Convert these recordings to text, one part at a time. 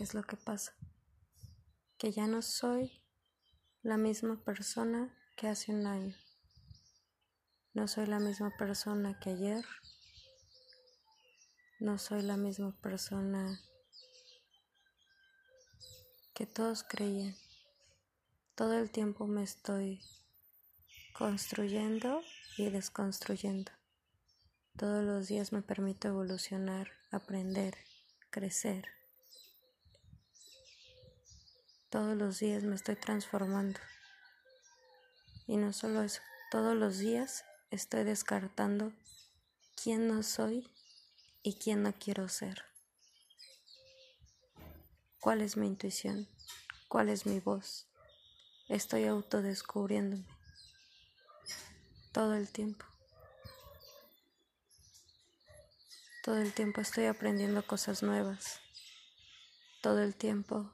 ¿Qué es lo que pasa? Que ya no soy la misma persona que hace un año. No soy la misma persona que ayer. No soy la misma persona que todos creían. Todo el tiempo me estoy construyendo y desconstruyendo. Todos los días me permito evolucionar, aprender, crecer. Todos los días me estoy transformando. Y no solo eso, todos los días estoy descartando quién no soy y quién no quiero ser. ¿Cuál es mi intuición? ¿Cuál es mi voz? Estoy autodescubriéndome todo el tiempo. Todo el tiempo estoy aprendiendo cosas nuevas. Todo el tiempo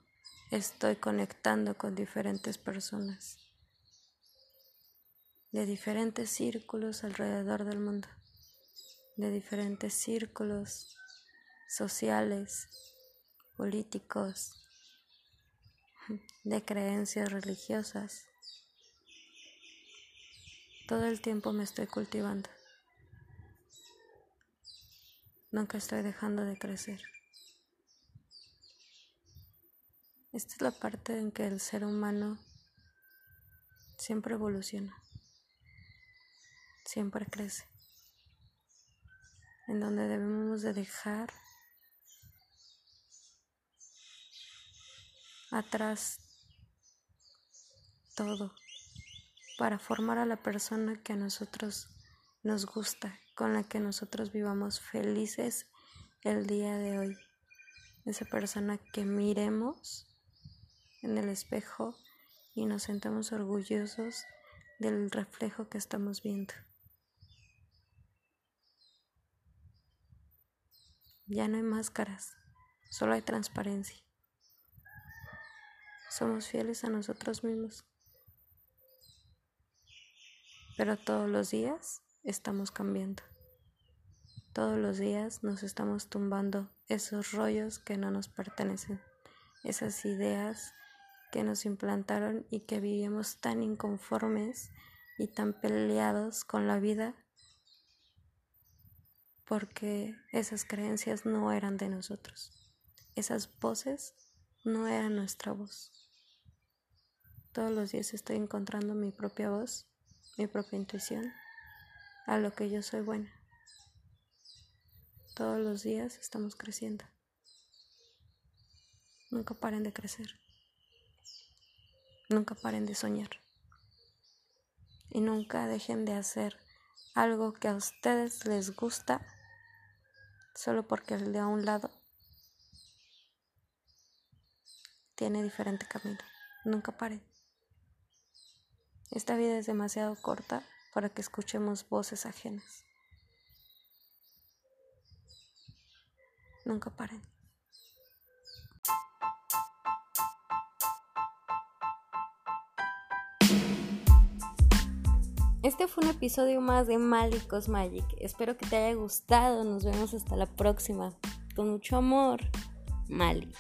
estoy conectando con diferentes personas de diferentes círculos alrededor del mundo, de diferentes círculos sociales, políticos, de creencias religiosas. Todo el tiempo me estoy cultivando. Nunca estoy dejando de crecer. Esta es la parte en que el ser humano siempre evoluciona, siempre crece, en donde debemos de dejar atrás todo para formar a la persona que a nosotros nos gusta, con la que nosotros vivamos felices el día de hoy. Esa persona que miremos en el espejo y nos sentamos orgullosos del reflejo que estamos viendo. Ya no hay máscaras, solo hay transparencia. Somos fieles a nosotros mismos. Pero todos los días estamos cambiando. Todos los días nos estamos tumbando esos rollos que no nos pertenecen, esas ideas que nos implantaron y que vivimos tan inconformes y tan peleados con la vida porque esas creencias no eran de nosotros. Esas voces no eran nuestra voz. Todos los días estoy encontrando mi propia voz, mi propia intuición, a lo que yo soy buena. Todos los días estamos creciendo. Nunca paren de crecer. Nunca paren de soñar. Y nunca dejen de hacer algo que a ustedes les gusta solo porque el de a un lado tiene diferente camino. Nunca paren. Esta vida es demasiado corta para que escuchemos voces ajenas. Nunca paren. Este fue un episodio más de Malicos Magic. Espero que te haya gustado. Nos vemos hasta la próxima. Con mucho amor, Mali.